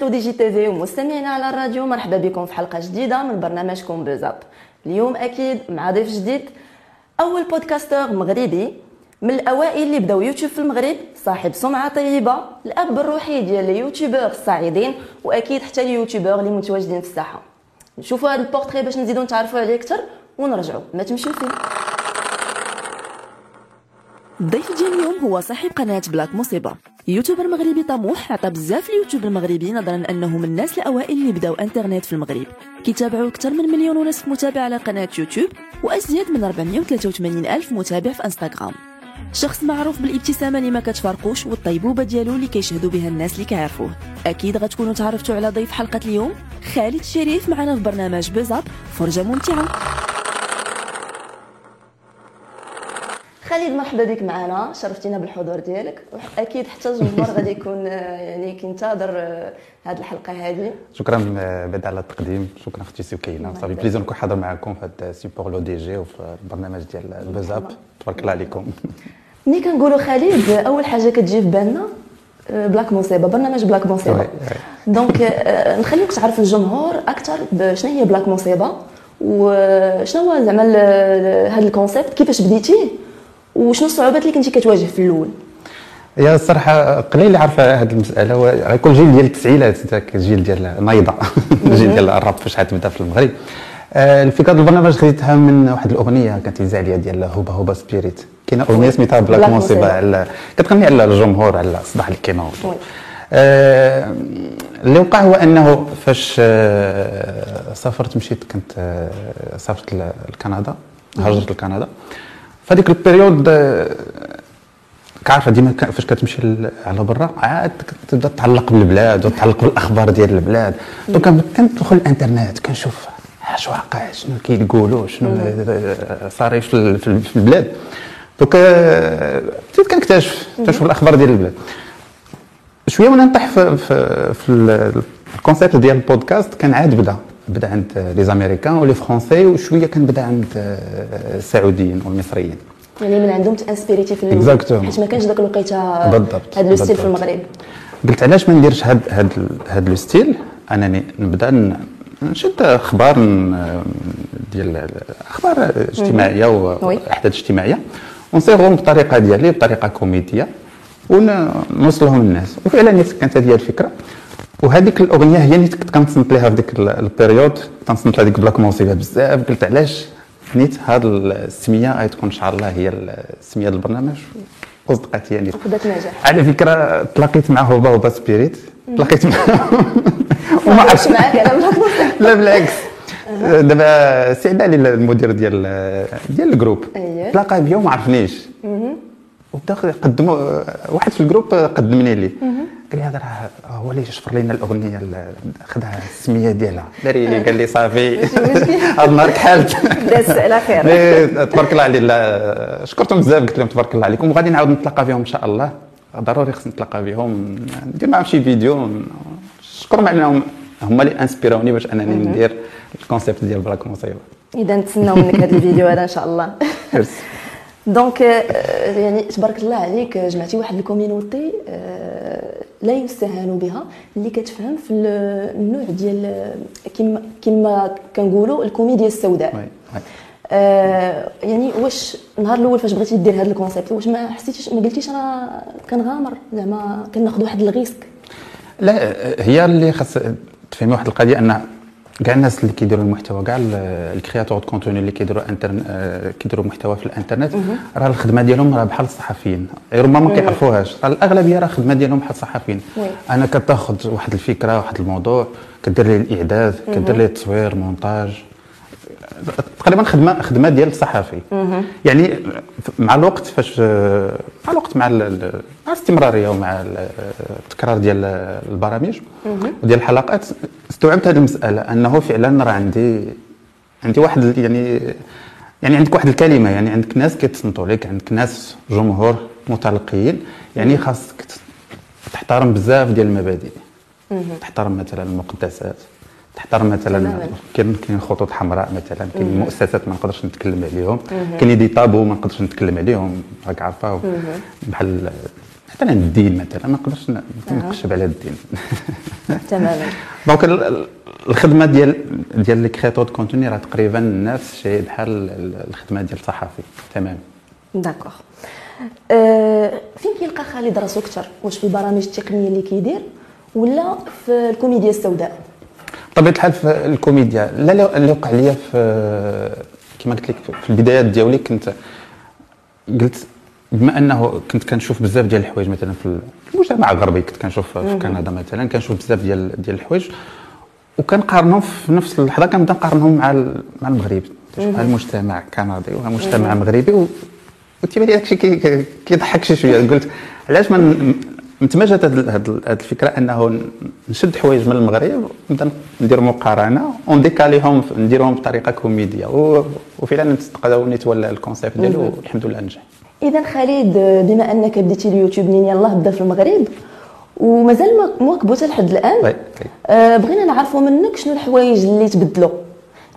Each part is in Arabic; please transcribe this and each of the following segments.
مشاهدي قناة لو دي جي تيفي ومستمعينا على الراديو مرحبا بكم في حلقة جديدة من برنامجكم Buzz UP اليوم أكيد مع ضيف جديد أول podcasteur مغربي من الأوائل اللي بداو يوتيوب في المغرب صاحب سمعة طيبة الأب الروحي ديال اليوتيوبر الصاعدين وأكيد حتى اليوتيوبر اللي متواجدين في الساحة. نشوفوا هذا البورتري باش نزيدو نتعرفوا عليه أكثر ونرجعوا ما تمشيو فيه. الضيف ديال اليوم هو صاحب قناة Black Moussiba يوتيوبر مغربي طموح عطى بزاف اليوتيوب المغربي نظرا أنه من الناس الأوائل اللي بداو إنترنت في المغرب. كيتابعوا أكثر من مليون ونصف متابع على قناة يوتيوب وأزيد من 483 ألف متابع في إنستغرام. شخص معروف بالابتسامة اللي ما كتفارقوش والطيبوبة ديالو اللي كيشهدوا بها الناس اللي كيعرفوه. أكيد غتكونوا تعرفتوا على ضيف حلقة اليوم؟ خالد شريف معنا في برنامج بيزاب فرجة ممتعة. خالد مرحبا بك معنا شرفتينا بالحضور ديالك. أكيد حتى الجمهور غادي يكون يعني كينتظر هذه الحلقة هذه شكرا بعد على التقديم. شكرا أختي سكينه sa fait plaisir نكون حاضر معكم في هذا السيبور Le DJ وفي البرنامج ديال ال Buzz UP تبارك الله عليكم ملي كنقولوا خالد اول حاجة كتجي في بالنا Black Moussiba برنامج Black Moussiba donc نخليك تعرف الجمهور أكثر بشنو هي Black Moussiba وشنو هو زعما هذا ال concept كيفاش بديتيه وشنو الصعوبات اللي كنتي كتواجه في الأول؟ يا الصراحة قليل اللي عارف هذه المسألة غيكون جيل ديال التسعينات ذاك الجيل ديال نايضه الجيل ديال الراب فاش تبدا في المغرب. آه، الفكرة البرنامج خديتها من واحد الأغنية كانت يزع عليا ديال Hoba Hoba Spirit. كاينة أغنية سميتها Black Moussiba على كتغني على الجمهور على صداع الكيما آه اللي وقع هو أنه فاش آه سافرت مشيت كنت آه سافرت لكندا هاجرت لكندا. فهذيك ال période آه، كعارفه ديما فاش كتمشي على برا عاد تبدا تعلق بالبلاد وتعلق بالأخبار ديال البلاد. donc كندخل الإنترنت كنشوف اش واقع شنو كيقولوا شنو صار في البلاد. donc آه، بديت كنكتشف كنكتشف الأخبار ديال البلاد. شوية وأنا نطيح في في, في ال concept ديال البودكاست كان عاد بدا. بدأ عند les Américains و les Français وشويه كان بدأ عند آه، السعوديين والمصريين يعني من عندهم t'inspirer تي في الأول حيت ما كانش ذاك الوقيته بالضبط. هذا le style في المغرب. قلت علاش ما نديرش هاد هاد هاد le style؟ أنني نبدأ نشد أخبار ديال أخبار اجتماعية وأحداث اجتماعية. ونصيغهم بالطريقة ديالي بطريقه كوميديه ونوصلهم للناس وفعلا كانت هذه الفكرة. وهذيك الأغنية هي اللي كنت كنصنت لها في ديك ال période. تنصنت لها ديك Black Moussiba بزاف. قلت علاش نيت هذه السمية غتكون ان شاء الله هي السمية البرنامج؟ وصدقت يعني. وخذت نجاح. على فكرة تلاقيت مع Hoba Hoba Spirit. تلاقيت معاه وما عرفتش معاك أنا لا بالعكس. دابا سي علي المدير ديال ديال ال groupe. أيه. تلاقى بيا وما عرفنيش. وبدا قدموا واحد في ال groupe قدمني لي. قال لي هذا راه هو اللي شفر لنا الأغنية خدها السمية ديالها. داري قال لي صافي. هذا النهار كحلت. داز على خير. تبارك الله عليه شكرتهم بزاف قلت لهم تبارك الله عليكم. وغادي نعاود نتلاقى بهم إن شاء الله. ضروري خصني نتلاقى بهم ندير معهم شي فيديو. شكرا على انهم هما اللي انسبيراوني باش أنني ندير الـ concept ديال black مصيبة إذا نتسناو منك هذا الفيديو هذا إن شاء الله. donc يعني تبارك الله عليك جمعتي واحد الـ community لا يستهان بها اللي كتفهم في النوع ديال كما كما كنقولوا الكوميديا السوداء. آه يعني واش النهار الأول فاش بغيتي دير هذا الـ concept واش ما حسيتيش ما قلتيش أنا كنغامر زعما كناخذ واحد الـ risque؟ لا هي اللي خاص تفهمي واحد القضية أن كاع الناس اللي كيديروا المحتوى كاع الـ créateurs de contenu اللي كيديروا انترن آه، كيديروا محتوى في الانترنت راه الخدمة ديالهم راه بحال الصحفيين. ربما ما كيعرفوهاش. الأغلبية راه الخدمه ديالهم بحال الصحفيين. أنا كتاخذ واحد الفكرة واحد الموضوع كدير ليه الإعداد كدير ليه التصوير مونتاج. تقريبا خدمه خدمه ديال الصحفي يعني مع الوقت فاش مع الوقت مع مع الاستمرارية ومع التكرار ديال البرامج وديال الحلقات استوعبت هذه المسألة أنه فعلا راه عندي عندي واحد يعني يعني عندك واحد الكلمة يعني عندك ناس كيتصنتوا لك عندك ناس جمهور متلقيين يعني خاصك تحترم بزاف ديال المبادئ. تحترم مثلا المقدسات. تحترم مثلا كاين كاين خطوط حمراء مثلا كاين مؤسسات ما نقدرش نتكلم عليهم. كاين des tabous ما نقدرش نتكلم عليهم راك عارفة. بحال مثلا الدين مثلا ما نقدرش نقشب على الدين. تماما. donc الخدمة ديال ديال les créateurs de contenu راه تقريبا نفس الشيء بحال الخدمة ديال الصحفي تمام. d'accord. أه فين كيلقى خالد راسو أكثر واش في البرامج التقنية اللي كيدير؟ ولا في الكوميديا السوداء؟ بطبيعه الحال في الكوميديا لا اللي وقع لي في كما قلت لك في البدايات ديالي كنت قلت بما أنه كنت كنشوف بزاف ديال الحوايج مثلا في المجتمع الغربي كنت كنشوف في كندا مثلا كنشوف بزاف ديال ديال الحوايج وكنقارنهم في نفس اللحظه كنبدا نقارنهم مع مع المغرب. مع المجتمع الكندي ومجتمع مغربي وتيبان لي داكشي كيضحك شي شوية. قلت علاش ما نتمجش هذه الفكرة أنه نشد حوايج من المغرب نبدأ ندير مقارنة ونديكاليهم نديرهم بطريقة كوميديا وفعلا تصدق تولى الـ concept ديالو والحمد لله نجح. اذا خالد بما أنك بديتي اليوتيوب منين يلاه بدأ في المغرب ومازال مواكبو حتى لحد الآن. آه بغينا نعرفوا منك شنو الحوايج اللي تبدلوا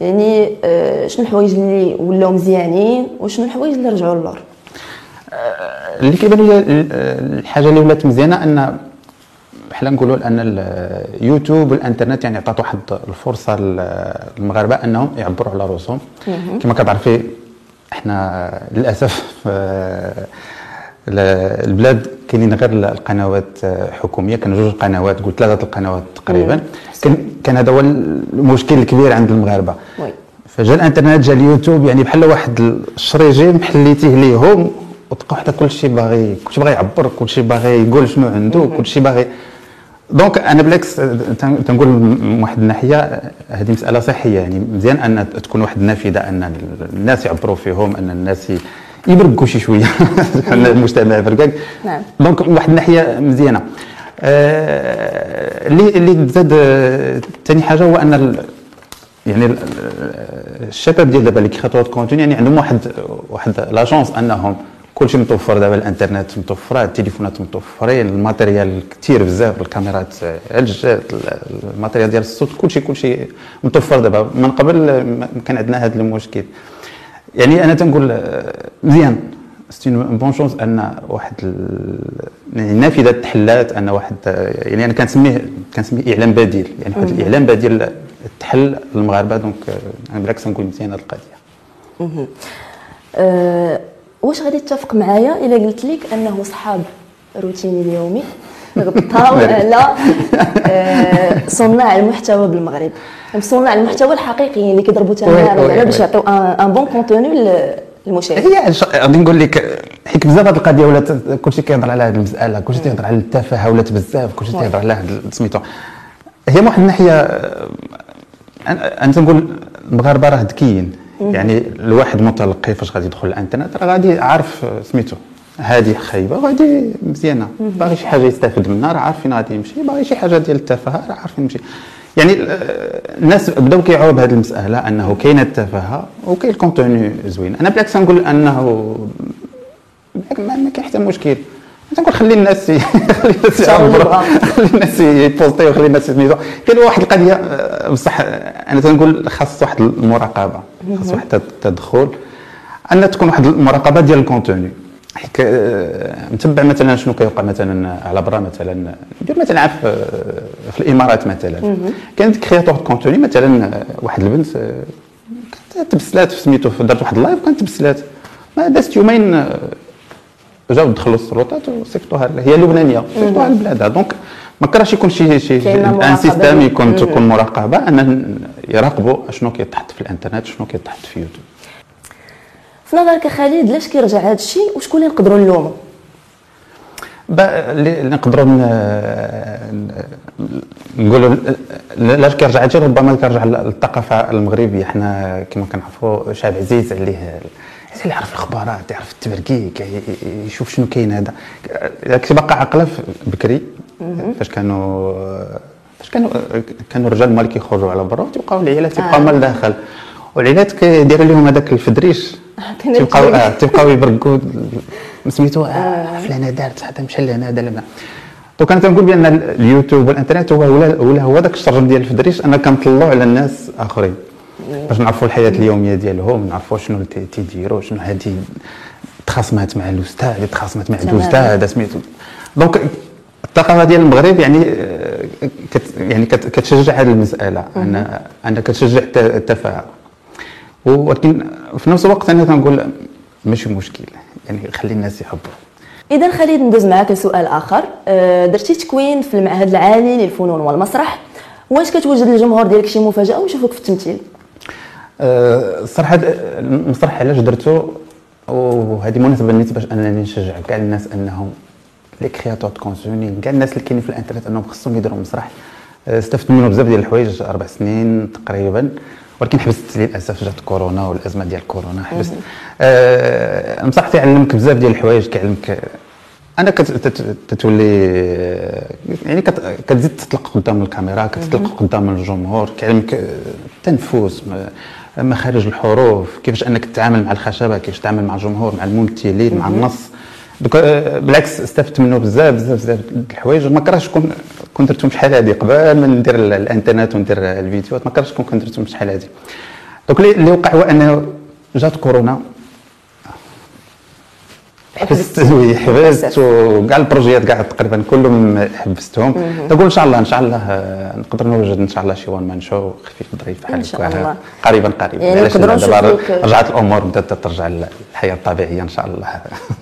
يعني آه شنو الحوايج اللي ولاو مزيانين وشنو الحوايج اللي رجعوا للور؟ آه، اللي كيبان لي الحاجة اللي ولات مزيانة أن بحال نقولوا أن اليوتيوب والإنترنت يعني عطات واحد الفرصة للمغاربة أنهم يعبروا على رؤوسهم كما كتعرفي إحنا للأسف آه، البلاد كاينين غير القنوات حكومية كان جوج قنوات قلت ثلاثة القنوات تقريبا. كان كان هذا هو المشكل الكبير عند المغاربة. فجا الإنترنت جا اليوتيوب يعني بحال واحد الشرجيم حليتيه ليهم. وتلقى حتى كل شيء باغي كل شيء باغي يعبر كل شيء باغي يقول شنو عنده كل شيء باغي. donc أنا بالعكس تنقول من واحد الناحية هذه مسألة صحية يعني. مزيان أن تكون واحد النافذة أن الناس يعبروا فيهم أن الناس يبركوا شي شوية. المجتمع بركاك نعم. donc من واحد الناحية مزيانة. آه، اللي اللي زاد ثاني حاجة هو أن يعني الشباب ديال دابا اللي كيخاطروا contenu يعني عندهم واحد واحد la chance أنهم كلشي متوفر دابا الانترنت متوفره التليفونات متوفرين الـ matériel كثير بزاف الكاميرات الجات الـ matériel ديال الصوت كلشي كلشي متوفر دابا. من قبل كان عندنا هذا المشكل. يعني أنا تنقول مزيان. c'est une bonne chance أن واحد يعني النافذه تحلات أن واحد يعني أنا كنسميه كنسميه إعلام بديل. يعني واحد الإعلام بديل تحل المغاربة donc أنا بالعكس نقول مزيان هذه القضية. واش غادي تتفق معايا إلا قلت لك أنه صحاب روتيني اليومي؟ غطاو على آه، صناع المحتوى بالمغرب. صناع المحتوى الحقيقيين اللي كيضربوا تمام باش يعطيو un bon contenu للمشاهد. هي غادي نقول لك حيت بزاف هذه القضية ولات كلشي كيهضر على هذه المسألة كلشي كيهضر على التفاهة ولات بزاف كلشي كيهضر على سميتو. هي من واحد الناحية أنا تنقول المغاربه راه ذكيين. يعني الواحد متلقي فاش غادي يدخل الانترنت راه غادي عارف سميتو هذه خايبة غادي مزيانة. باغي شي حاجة يستافد منها راه عارف فين غادي يمشي. باغي شي حاجة ديال التفاهة راه عارف فين يمشي. يعني الناس بداو كيعوا بهذه المسألة أنه كاينة التفاهة وكاين الـ contenu زوين. أنا بالعكس نقول أنه ما كاين حتى مشكل. نقول خلي الناس خلي الناس يعبروا خلي الناس يبوستيو خلي الناس يسميتو كاين واحد القضية آه، بصح أنا تنقول خاص واحد المراقبة خاص واحد التدخل أن تكون واحد المراقبة ديال الـ contenu. نتبع مثلا شنو كيوقع مثلا على برا مثلا ندير مثلا في, في الإمارات مثلا. كانت créateur contenu مثلا واحد البنت كانت تبسلات في سميتو دارت واحد الـ live كانت تبسلات. ما دازت يومين جاو دخلوا السلطات وصيفطوها هي لبنانيه صيفطوها لبلادها donc ما كرهش يكون شي شي un système يكون تكون مراقبه ان يراقبوا شنو كيتحط في الانترنت شنو كيتحط في يوتيوب في نظرك خالد علاش كيرجع هذا الشيء وشكون اللي نقدروا نلوموا اللي نقدروا نقولوا علاش كيرجع هذا ربما كيرجع للثقافه المغربيه حنا كما كنعرفوا شعب عزيز عليه اللي يعرف الأخبارات يعرف التبركيك يشوف شنو كاين هذا. كنت باقي عقله بكري فاش كانوا فاش كانوا كانوا الرجال مال كيخرجوا على برا وتبقاو العيالات تبقاو آه. مال داخل والعيالات كيديروا لهم هذاك الفدريش. تبقاو آه تبقاو يبركوا سميتو آه فلانه دارت هذا مشى لهنا هذا لهنا. donc أنا تنقول بأن اليوتيوب والإنترنت هو ولا هو ذاك الشرجم ديال الفدريش. أنا كنطلعوا على الناس آخرين. باش نعرفوا الحياة اليومية ديالهم نعرفوا شنو تيديروا شنو هذه تخاصمات مع الأستاذ تخاصمات مع. الأستاذ سميتو. donc الثقافة ديال المغرب يعني آه، كت يعني كت كتشجع هذه المسألة. ان انها كتشجع الت- التفاعل ولكن في نفس الوقت أنا كنقول ماشي مشكل. يعني خلي الناس يحبوا. إذا خلينا ندوز معاك لسؤال آخر. آه، درتي تكوين في المعهد العالي للفنون والمسرح. واش كتوجد للجمهور ديالك شي مفاجأة ويشوفوك في التمثيل؟ الصراحه المسرح علاش درتو؟ وهذه مناسبة بالنسبة باش أنني نشجع كاع الناس أنهم les créateurs de contenu كاع الناس اللي كاينين في الإنترنت أنهم خصهم يديروا مسرح. أه، استفدت منه بزاف ديال الحوايج أربع سنين تقريبا ولكن حبست للأسف جات كورونا والأزمة ديال كورونا حبست. المسرح تيعلمك بزاف ديال الحوايج كيعلمك أنا كت- تت- تتولي يعني كت- كتزيد تطلق قدام الكاميرا كتطلق قدام الجمهور كيعلمك التنفس مخارج الحروف كيفاش أنك تتعامل مع الخشبة كيفاش تتعامل مع الجمهور مع الممثلين مع النص؟ دوك آه، بالعكس استفدت منه بزاف بزاف بزاف الحوايج. ما كرهتش كون كون درتهم شحال هادي قبل ما ندير ال- الإنترنت وندير الفيديوهات ما كرهتش كون كون درتهم شحال هادي. دوك اللي وقع هو أنه جات كورونا. حبست وي حبست. وكاع البروجيات كاع تقريبا كلهم حبستهم. نقول إن شاء الله إن شاء الله آه، نقدر نوجد إن شاء الله شي وان مان شو خفيف ظريف بحال هكا. قريبا قريبا. يعني علاش دابا رجعت الأمور بدات ترجع للحياة الطبيعية إن شاء الله.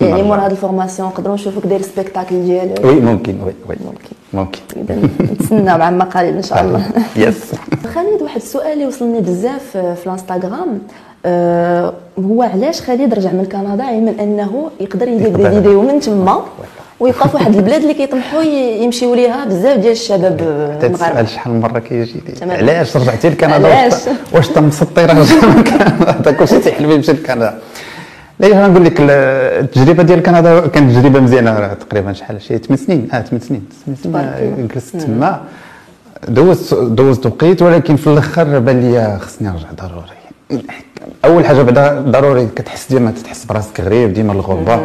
يعني. مور هاد الـ formation نقدروا نشوفوك داير spectacle ديالك oui ممكن oui oui. ممكن. ممكن. اذا نتسنى مع عما قريب إن شاء الله. yes خالد واحد السؤال اللي وصلني بزاف في الانستغرام. آه هو علاش خالد رجع من كندا؟ علما أنه يقدر يدير دي. فيديو من تما ويبقى في واحد البلاد اللي كيطمحوا يمشيو ليها بزاف ديال الشباب المغاربه شحال من مرة كيجي. علاش رجعتي لكندا؟ علاش؟ واش- واش انت مسطي راه رجع من كندا؟ كلشي تيحلم يمشي لكندا. لا أنا نقول لك ال- التجربة ديال كندا كانت تجربة مزيانة راه تقريبا شحال شي 8 سنين. آه 8 سنين. 8 سنين. جلست تما. دوزت دوزت وقيت ولكن في الآخر بان لي خصني نرجع ضروري. أول حاجة بعدا ضروري كتحس ديما تحس براسك غريب ديما الغربة.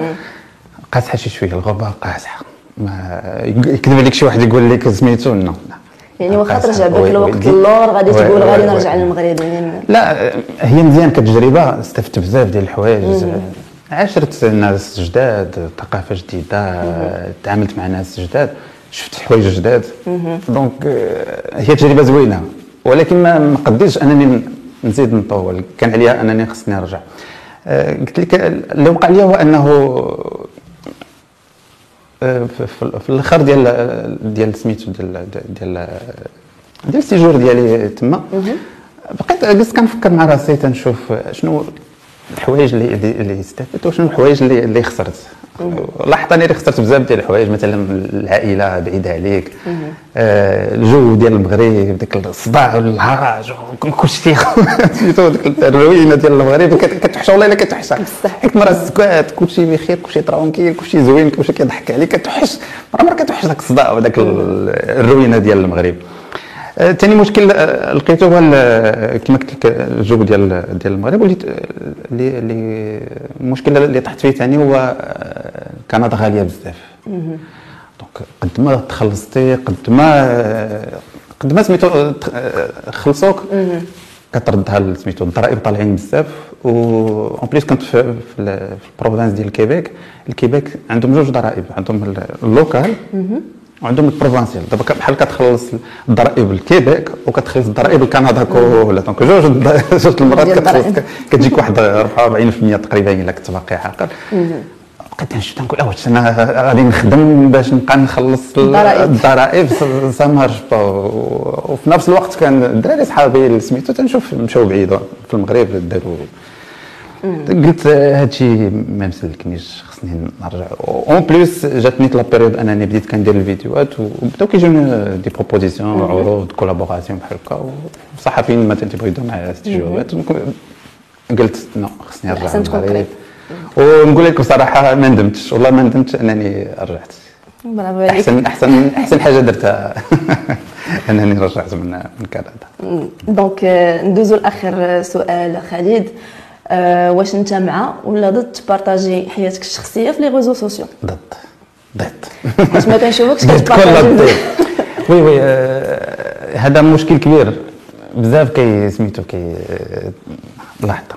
قاصحة شي شوية الغربة قاصحة. ما يكذب عليك شي واحد يقول لك سميتو non. يعني واخا. ترجع بك الوقت اللور غادي تقول غادي نرجع. للمغرب. يعني لا هي مزيان كتجربة استفدت بزاف ديال الحوايج. عاشرت ناس جداد ثقافة جديدة تعاملت مع ناس جداد شفت حوايج جداد. دونك هي تجربة زوينة. ولكن ما قديتش أنني نزيد نطول. كان عليا أنني خصني نرجع. آه، قلت لك اللي وقع لي هو أنه آه، في- الأخر ديال ديال سميتو ديال ديال ديال ال séjour ديالي تما. بقيت جلست كنفكر مع راسي تنشوف شنو الحوايج اللي اللي اللي استفدت وشنو الحوايج اللي اللي خسرت؟ لاحظت اني خسرت بزاف ديال الحوايج مثلا العائلة بعيده عليك. آه الجو ديال المغرب ديك الصداع والهرج كلشي سميتو ديك الروينة ديال المغرب. كت- كتوحش والله إلا كتوحشك حيت مرة السكات كلشي بخير كلشي tranquille كلشي زوين كلشي كيضحك عليك كتوحش. مرة مرة كتوحش داك الصداع وداك ال- الروينة ديال المغرب. ثاني مشكل آه، لقيته هو ال- كما قلت لك الجو ديال ديال المغرب وليت اللي اللي المشكل اللي طحت فيه ثاني هو كندا غالية بزاف. donc قد ما تخلصتي قد ما قد ما سميتو خلصوك كتردها سميتو الضرائب طالعين بزاف. و en plus كنت في في, ال- في ال province ديال الكيبيك الكيبيك عندهم جوج ضرائب عندهم ال- ال local وعندهم ال provincial دابا بحال كتخلص الضرائب الكيبيك وكتخلص الضرائب الكندا كلها donc جوج جوج المرات كتخلص. كتجيك واحد 44% تقريبا إلا كنت باقي عاقل بقيت نشوف تنقول واش أنا غادي نخدم باش نبقى نخلص ال- الضرائب. ça marche pas وفي نفس الوقت كان الدراري صحابي اللي سميتو تنشوف مشاو بعيد في المغرب داروا قلت هادشي ما مسلكنيش خصني نرجع. en plus جاتني la période انني بديت كندير الفيديوهات وبداو كيجوني des propositions عروض collaboration بحال هكا والصحفيين مثلا تيبغيو يديروا معايا استجوابات قلت non خصني نرجع. أحسن تكون ونقول لك بصراحة ما ندمتش. والله ما ندمتش أنني رجعت. برافو عليك. احسن احسن أحسن حاجة درتها. أنني رجعت من من كندا. donc آه، ندوزو لآخر سؤال خالد. آه، واش انت مع ولا ضد ت partager حياتك الشخصية في les réseaux sociaux؟ ضد. ضد. حيت ما كنشوفكش كت partager. oui oui آه، هذا مشكل كبير. بزاف كي سميتو كي آه، لحظة.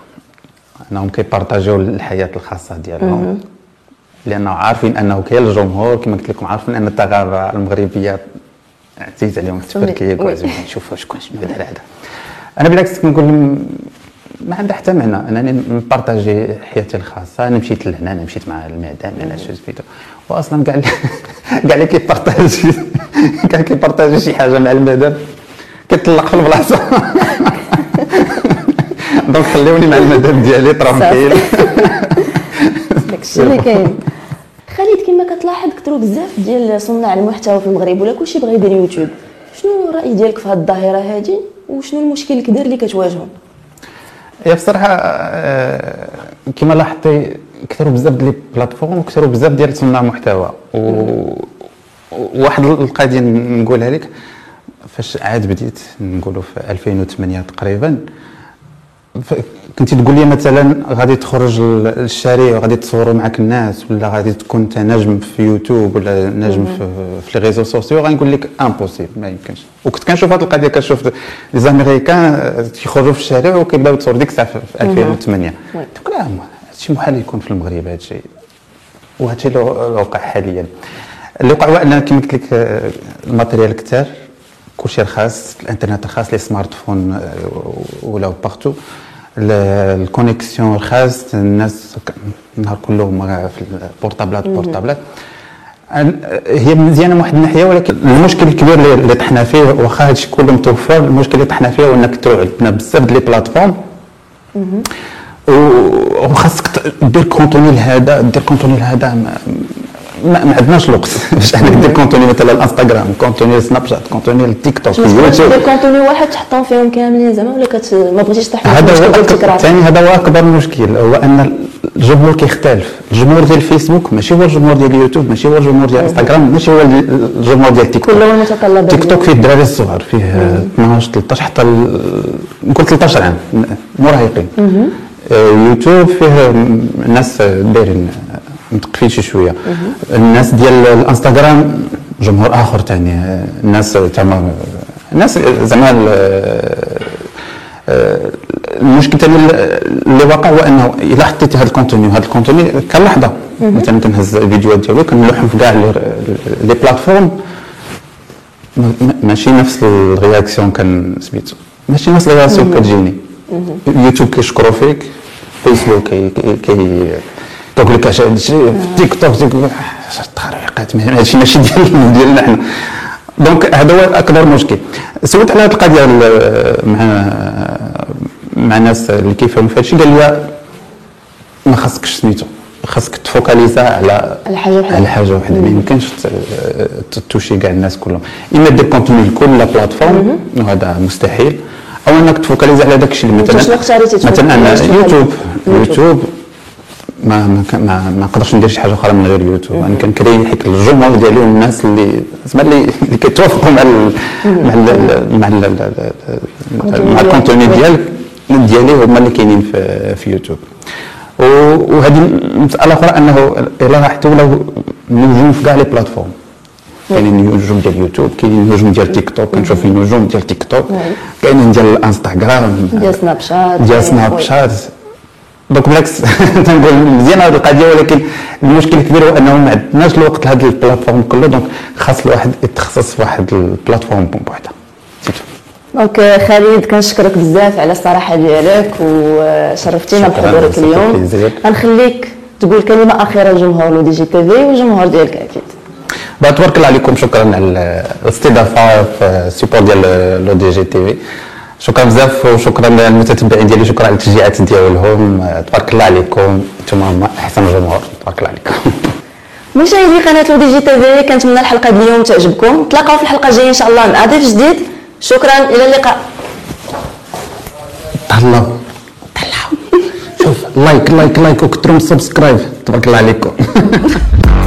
انهم كي partager و الحياة الخاصة ديالهم لأنه عارفين أنه كاين الجمهور كما قلت لكم عارفين أن الثغره المغربية عزيز عليهم التبركيك وعزيز نشوفوا شكون شنو دار هذا. أنا بالعكس كنقول لهم ما عندها حتى معنى انني ن partager حياتي الخاصة أنا مشيت لهنا أنا مشيت مع المدام أنا شفت فيديو واصلا كاع كاع اللي كي partager كاع كي partager شي حاجة مع المدام كيطلق في البلاصة. donc خليوني مع المدام ديالي tranquille داكشي اللي كاين. خالد كما كتلاحظ كثروا بزاف ديال صناع المحتوى في المغرب ولا كلشي بغى يدير يوتيوب. شنو الرأي ديالك في هذه الظاهرة هذه وشنو المشكل الكبير اللي كتواجهوا هي بصراحه آه، كما لاحظتي كثروا بزاف ديال البلاتفورم وكثروا بزاف ديال صناع محتوى. وواحد القضية نقولها لك فاش عاد بديت نقولوا في 2008 تقريبا كنتي تقول لي مثلا غادي تخرج للشارع وغادي تصوروا معك الناس ولا غادي تكون انت نجم في يوتيوب ولا نجم في, في les réseaux sociaux غنقول لك impossible ما يمكنش. وكنت كنشوف هذه القضية كنشوف les Américains تيخرجوا في الشارع وكيبداو يتصوروا ديك الساعة في 2008 تقول لا هادشي محال يكون في المغرب هادشي. وهادشي اللي وقع حاليا. اللي وقع هو أن كما قلت لك ال matériel كثار كلشي رخاص الإنترنت رخاص les smartphones ولاو partout ال connexion رخاص الناس النهار كله في البورتابلات بورتابلات. هي مزيانة من واحد الناحية ولكن المشكل الكبير اللي طحنا فيه واخا هادشي كله متوفر المشكل اللي طحنا فيه هو إنك عندنا بزاف ديال les plateformes. وخاصك دير contenu لهذا دير contenu لهذا ما, عندناش الوقت. باش أنا ندير contenu مثلا الانستغرام contenu سناب شات contenu التيك توك يوتيوب contenu واحد تحطهم فيهم كاملين زعما؟ ولا كت... ما بغيتيش تحط هذا هو ثاني هذا هو أكبر مشكل. هو أن الجمهور كيختلف. الجمهور ديال الفيسبوك ماشي هو الجمهور ديال اليوتيوب ماشي هو الجمهور ديال الانستغرام ماشي هو الجمهور ديال تيك توك كل المتطلبات تيك توك فيه الدراري الصغار فيه 12 13 حتى نقول 13 عام مراهقين. يوتيوب فيه ناس دايرين متقفين شي شوية. الناس ديال الانستغرام جمهور آخر ثاني الناس تما الناس زعما المشكل الثاني اللي واقع هو إنه إلا حطيتي هذا ال contenu وهذا ال contenu كان لحظه مثلا كنهز الفيديوهات ديالو كنلوحهم في كاع les plateformes. ماشي نفس ال réaction كان سميتو. ماشي نفس ال réaction كتجيني. يوتيوب كيشكروا فيك فيسبوك كي كي تقول لك اش تيك توك التخريقات هادشي ماشي ديال ديالنا حنا donc هذا هو اكبر مشكل. سولت على هذه القضية مع مع الناس اللي كيفهموا في هادشي قال لي ما خاصكش سميتو خاصك ت focaliser على على حاجة وحدة. على حاجة وحدة. ما يمكنش توشي كاع الناس كلهم. إما دير contenu لكل plateforme وهذا مستحيل. أو إنك ت focaliser على داك الشيء مثلا مثلا يوتيوب. يوتيوب. ما ما ما, ما نقدرش ندير شي حاجة أخرى من غير يوتيوب. أنا كنكري حيت الجمهور ديالي والناس اللي زعما اللي اللي كيتوافقوا مع ال مع ال مع ال مع ال contenu ديال ديالي هما اللي كاينين في في يوتيوب. وهذه المسألة أخرى أنه إلا لاحظتوا ولاو نجوم في كاع les plateformes. كاينين نجوم ديال يوتيوب كاينين نجوم ديال تيك توك كنشوف نجوم ديال تيك توك كاينين ديال الانستغرام ديال Snapchat ديال Snapchat donc بالعكس تنقول مزيان هذه القضية ولكن المشكل الكبير هو أنه ما عندناش الوقت لهذا ال plateformes كله donc خاص الواحد يتخصص في واحد ال plateforme بوحدها. donc خالد كنشكرك بزاف على الصراحة ديالك وشرفتينا بحضورك اليوم. غنخليك تقول كلمة أخيرة لجمهور L'ODJ TV والجمهور ديالك أكيد. تبارك الله عليكم شكرا على الاستضافة في ال support ديال L'ODJ TV. شكرا بزاف وشكرا للمتتبعين ديالي. شكرا على التشجيعات ديالهم. تبارك الله عليكم. أنتم أحسن جمهور. تبارك الله عليكم. مشاهدي قناة L'ODJ TV كنتمنى الحلقة ديال اليوم تعجبكم. نتلاقاو في الحلقة الجاية إن شاء الله مع ضيف جديد. شكرا. إلى اللقاء. طلعوا. طلعوا. شوف like like like وكثروا subscribe تبارك الله عليكم.